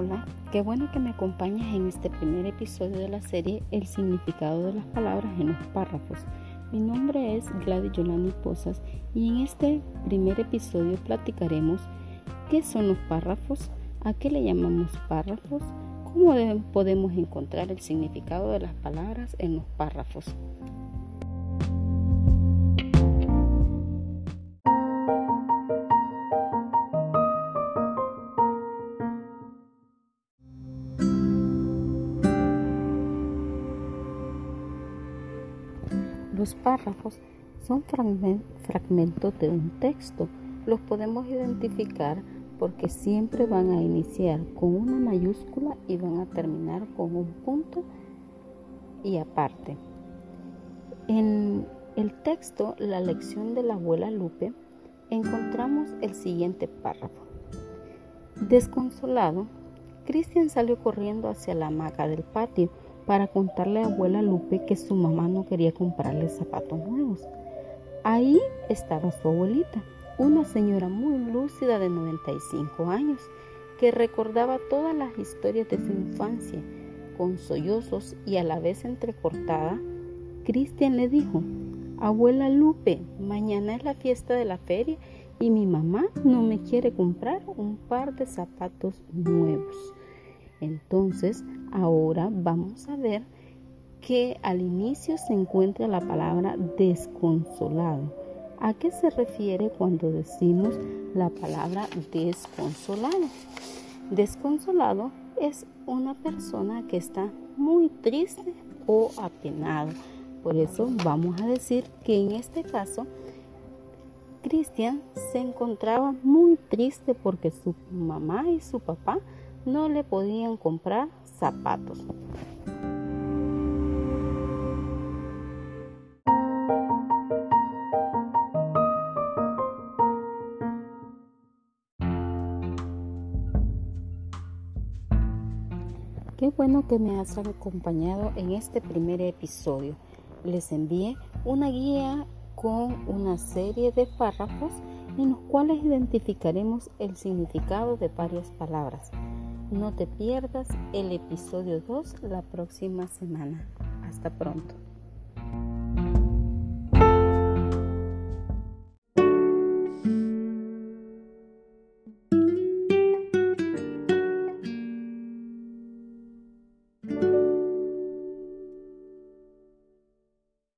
Hola, qué bueno que me acompañes en este primer episodio de la serie El significado de las palabras en los párrafos. Mi nombre es Gladys Yolani Posas y en este primer episodio platicaremos qué son los párrafos, a qué le llamamos párrafos, cómo podemos encontrar el significado de las palabras en los párrafos. Los párrafos son fragmentos de un texto. Los podemos identificar porque siempre van a iniciar con una mayúscula y van a terminar con un punto y aparte. En el texto La lección de la abuela Lupe encontramos el siguiente párrafo. Desconsolado, Cristian salió corriendo hacia la hamaca del patio para contarle a abuela Lupe que su mamá no quería comprarle zapatos nuevos. Ahí estaba su abuelita, una señora muy lúcida de 95 años, que recordaba todas las historias de su infancia, con sollozos y a la vez entrecortada. Cristian le dijo, Abuela Lupe, mañana es la fiesta de la feria y mi mamá no me quiere comprar un par de zapatos nuevos. Entonces, ahora vamos a ver que al inicio se encuentra la palabra desconsolado. ¿A qué se refiere cuando decimos la palabra desconsolado? Desconsolado es una persona que está muy triste o apenado. Por eso vamos a decir que en este caso Cristian se encontraba muy triste porque su mamá y su papá no le podían comprar zapatos. Qué bueno que me has acompañado en este primer episodio. Les envié una guía con una serie de párrafos en los cuales identificaremos el significado de varias palabras. No te pierdas el episodio 2 la próxima semana. Hasta pronto.